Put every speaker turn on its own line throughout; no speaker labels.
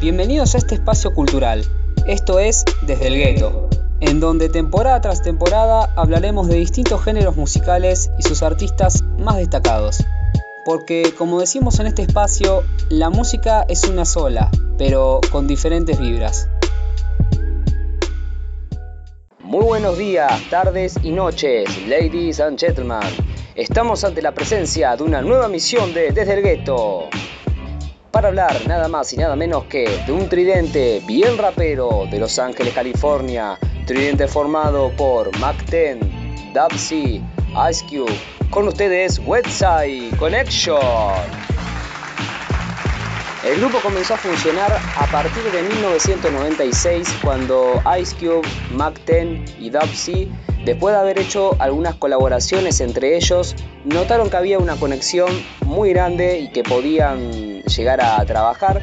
Bienvenidos a este espacio cultural. Esto es Desde el Gueto, en donde temporada tras temporada hablaremos de distintos géneros musicales y sus artistas más destacados. Porque, como decimos en este espacio, la música es una sola, pero con diferentes vibras. Muy buenos días, tardes y noches, ladies and gentlemen. Estamos ante la presencia de una nueva misión de Desde el Gueto para hablar nada más y nada menos que de un tridente bien rapero de Los Ángeles, California, tridente formado por Mac 10, Dubsy, Ice Cube, con ustedes Website Connection. El grupo comenzó a funcionar a partir de 1996 cuando Ice Cube, Mac 10 y Dubsy, después de haber hecho algunas colaboraciones entre ellos, notaron que había una conexión muy grande y que podían llegar a trabajar.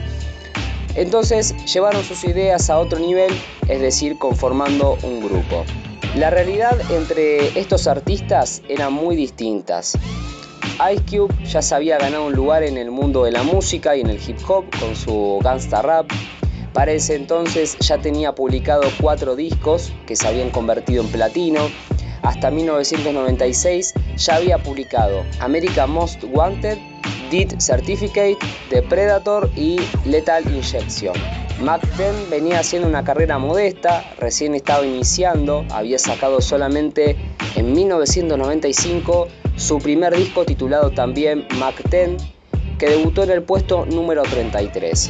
Entonces llevaron sus ideas a otro nivel, es decir, conformando un grupo. La realidad entre estos artistas era muy distintas. Ice Cube ya se había ganado un lugar en el mundo de la música y en el hip hop con su gangsta rap. Para ese entonces ya tenía publicado cuatro discos que se habían convertido en platino. Hasta 1996 ya había publicado America Most Wanted, Deed Certificate, The Predator y Lethal Injection. Mac 10 venía haciendo una carrera modesta, recién estaba iniciando, había sacado solamente en 1995 su primer disco titulado también Mac 10, que debutó en el puesto número 33.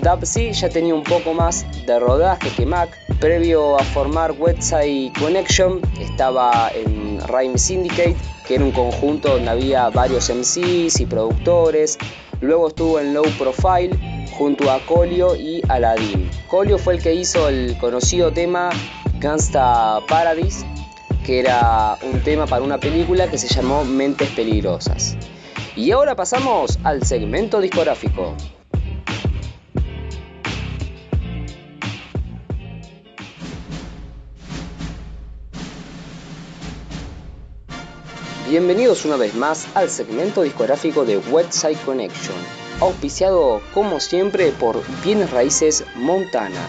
Dubsy ya tenía un poco más de rodaje que Mac. Previo a formar Website Connection, estaba en Rhyme Syndicate, que era un conjunto donde había varios MCs y productores. Luego estuvo en Low Profile junto a Colio y Aladdin. Colio fue el que hizo el conocido tema Gangsta Paradise, que era un tema para una película que se llamó Mentes Peligrosas. Y ahora pasamos al segmento discográfico. Bienvenidos una vez más al segmento discográfico de Website Connection, auspiciado como siempre por Bienes Raíces Montana.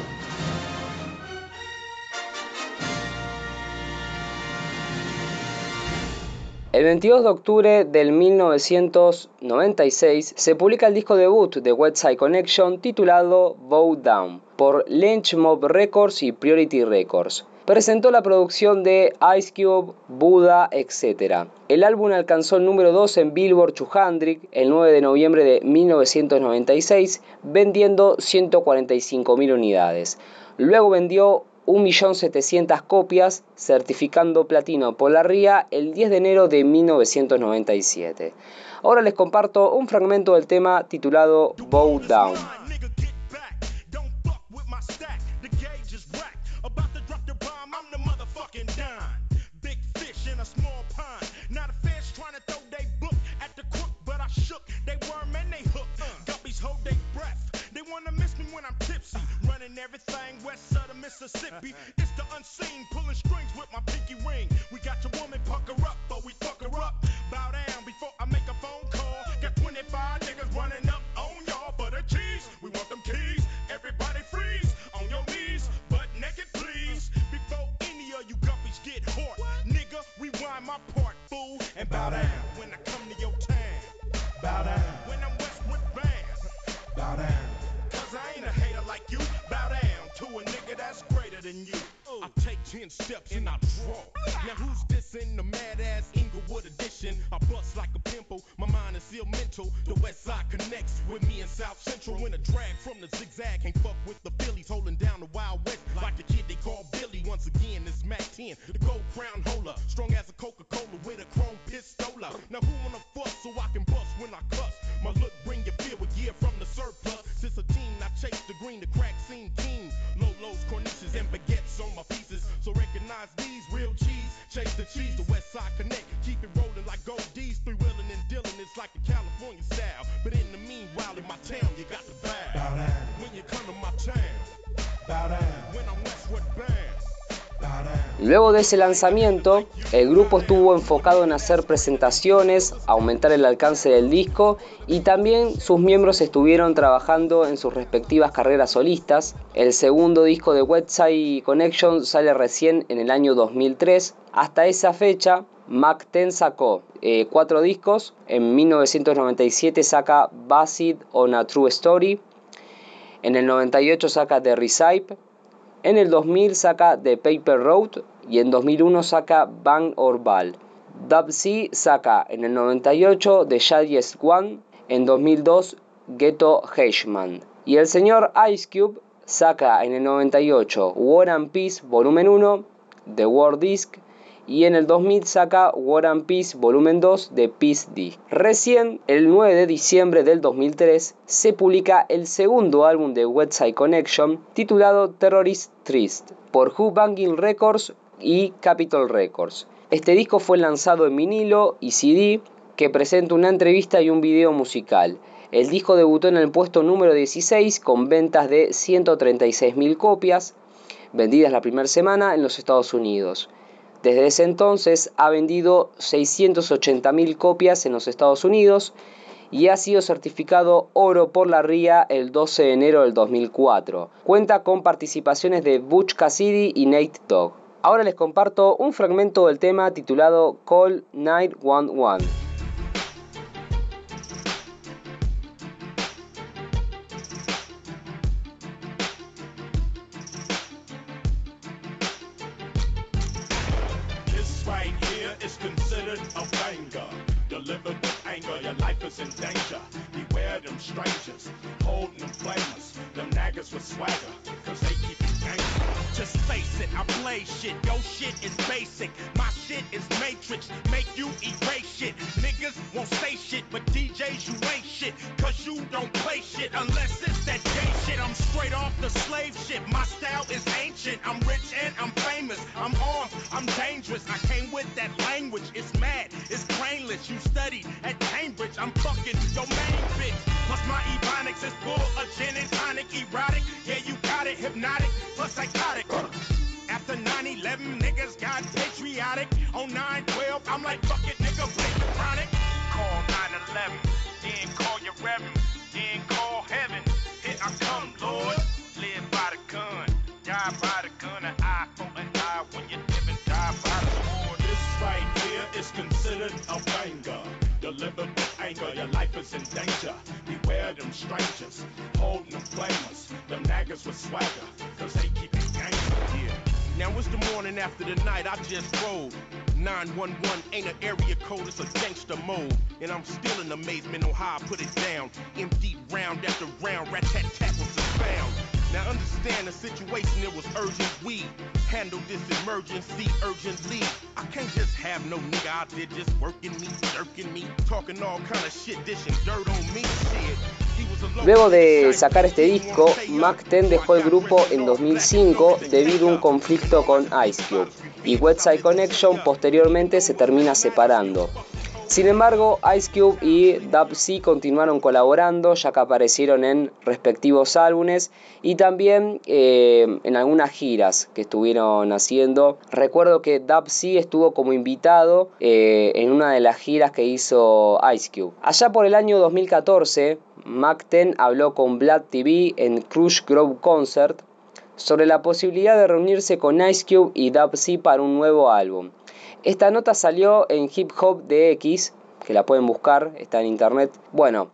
El 22 de octubre del 1996 se publica el disco debut de Website Connection titulado Bow Down por Lynch Mob Records y Priority Records. Presentó la producción de Ice Cube, Buda, etc. El álbum alcanzó el número 2 en Billboard 200 el 9 de noviembre de 1996, vendiendo 145.000 unidades. Luego vendió 1.700.000 copias, certificando platino por la RIA el 10 de enero de 1997. Ahora les comparto un fragmento del tema titulado Bow Down. Everything west of the Mississippi. It's the unseen pulling strings with my pinky ring. We got your woman pucker up, but we fuck her up. Bow down before I make a phone call. Got 25 niggas running up on y'all for the cheese. We want them keys. Everybody freeze on your knees, but naked please. Before any of you guppies get hurt, nigga, rewind my part, fool, and bow down when I come to your town. Bow down 10 steps and I draw. Now who's this in the mad ass Inglewood edition? I bust like a pimple, my mind is still mental. The west side connects with me in South Central. When a drag from the zigzag can't fuck with the Phillies, holding down the Wild West like the kid they call Billy. Once again, it's Mac 10, the gold crown holder. Strong as a Coca Cola with a chrome pistola. Now who wanna fuck so I can bust when I cuss? My look bring you fear with gear from the surplus. Since a teen, I chase the green, the crack scene king. Lolos, cornices, and baguettes on my pieces. Recognize these real cheese. Chase the cheese, the West Side Connect. Keep it rolling like gold D's. Three wheeling and dealing, it's like a California style. But in the meanwhile, in my town, you got to bow. bow down. When you come to my town, bow down. When I'm Westwood bound. Luego de ese lanzamiento, el grupo estuvo enfocado en hacer presentaciones, aumentar el alcance del disco y también sus miembros estuvieron trabajando en sus respectivas carreras solistas. El segundo disco de Website Connection sale recién en el año 2003. Hasta esa fecha, Mac 10 sacó eh, cuatro discos. En 1997 saca Basid on a True Story. En el 98 saca The Recipe. En el 2000 saca The Paper Road y en 2001 saca Bang or Ball. Dub C saca en el 98 The Shadiest One, en 2002 Ghetto Heishman. Y el señor Ice Cube saca en el 98 War and Peace Volumen 1, The War Disc, y en el 2000 saca War and Peace Volumen 2 de Peace D. Recién, el 9 de diciembre del 2003, se publica el segundo álbum de Website Connection titulado Terrorist Trist por Who Banging Records y Capitol Records. Este disco fue lanzado en vinilo y CD que presenta una entrevista y un video musical. El disco debutó en el puesto número 16 con ventas de 136.000 copias vendidas la primera semana en los Estados Unidos. Desde ese entonces ha vendido 680.000 copias en los Estados Unidos y ha sido certificado oro por la RIA el 12 de enero del 2004. Cuenta con participaciones de Butch Cassidy y Nate Dogg. Ahora les comparto un fragmento del tema titulado Call 911.
in play shit. Your shit is basic. My shit is matrix. Make you erase shit. Niggas won't say shit, but DJs, you ain't shit. Cause you don't play shit unless it's that gay shit. I'm straight off the slave shit. My style is ancient. I'm rich and I'm famous. I'm armed, I'm dangerous. I came with that language. It's mad, it's brainless. You studied at Cambridge. I'm fucking your main bitch. Plus my ebonics is full of gin and tonic, erotic. Yeah, you got it, hypnotic, plus psychotic. After 9-11, niggas got patriotic. On 9-12, I'm like, fuck it, nigga, play the chronic. Call 9-11, then call your reverend, then call heaven. Here I come, Lord. Live by the gun, die by the gun, an eye for an eye when you live and die by the sword. This right here is considered a banger. Delivered with anger, your life is in danger. Beware them strangers, holding them flamers. Them naggers with swagger, cause they Now it's the morning after the night I just rolled. 911 ain't an area code, it's a gangster mode. And I'm still in amazement on how I put it down. Empty round after round, rat tat tat was found. Now understand the situation, it was urgent. We handle this emergency urgently. I can't just have no nigga out there just working me, jerking me, talking all kind of shit, dishing dirt on me. Shit.
Luego de sacar este disco, Mac 10 dejó el grupo en 2005 debido a un conflicto con Ice Cube y Website Connection posteriormente se termina separando. Sin embargo, Ice Cube y Dub C continuaron colaborando ya que aparecieron en respectivos álbumes y también eh, en algunas giras que estuvieron haciendo. Recuerdo que Dub C estuvo como invitado eh, en una de las giras que hizo Ice Cube. Allá por el año 2014, 10 habló con Black TV en Crush Grove Concert sobre la posibilidad de reunirse con Ice Cube y Dub C para un nuevo álbum. Esta nota salió en Hip Hop DX, que la pueden buscar, está en internet. Bueno,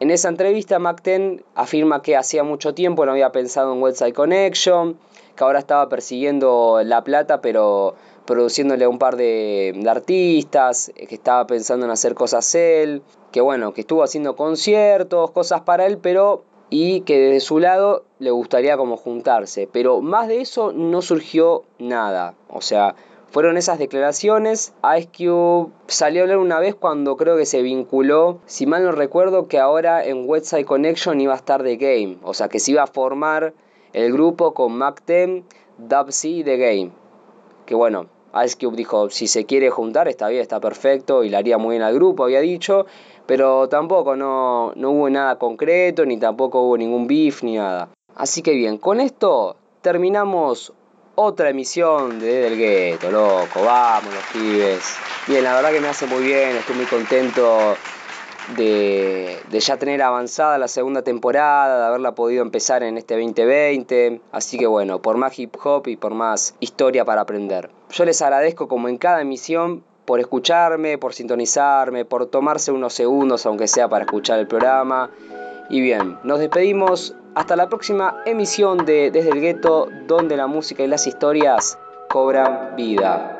en esa entrevista 10 afirma que hacía mucho tiempo no había pensado en Website Connection, que ahora estaba persiguiendo la plata, pero produciéndole a un par de, artistas, que estaba pensando en hacer cosas él, que bueno, que estuvo haciendo conciertos, cosas para él, pero y que desde su lado le gustaría como juntarse, pero más de eso no surgió nada, o sea, fueron esas declaraciones. Ice Cube salió a hablar una vez cuando creo que se vinculó, si mal no recuerdo, que ahora en Website Connection iba a estar The Game. O sea, que se iba a formar el grupo con Mac 10, Dubsy y The Game. Que bueno, Ice Cube dijo, si se quiere juntar, está bien, está perfecto y le haría muy bien al grupo, había dicho. Pero tampoco, no, no hubo nada concreto, ni tampoco hubo ningún beef, ni nada. Así que bien, con esto terminamos otra emisión de Desde el Gueto, loco, vamos los pibes. Bien, la verdad que me hace muy bien, estoy muy contento de, ya tener avanzada la segunda temporada, de haberla podido empezar en este 2020. Así que bueno, por más hip hop y por más historia para aprender. Yo les agradezco como en cada emisión por escucharme, por sintonizarme, por tomarse unos segundos aunque sea para escuchar el programa. Y bien, nos despedimos hasta la próxima emisión de Desde el Gueto, donde la música y las historias cobran vida.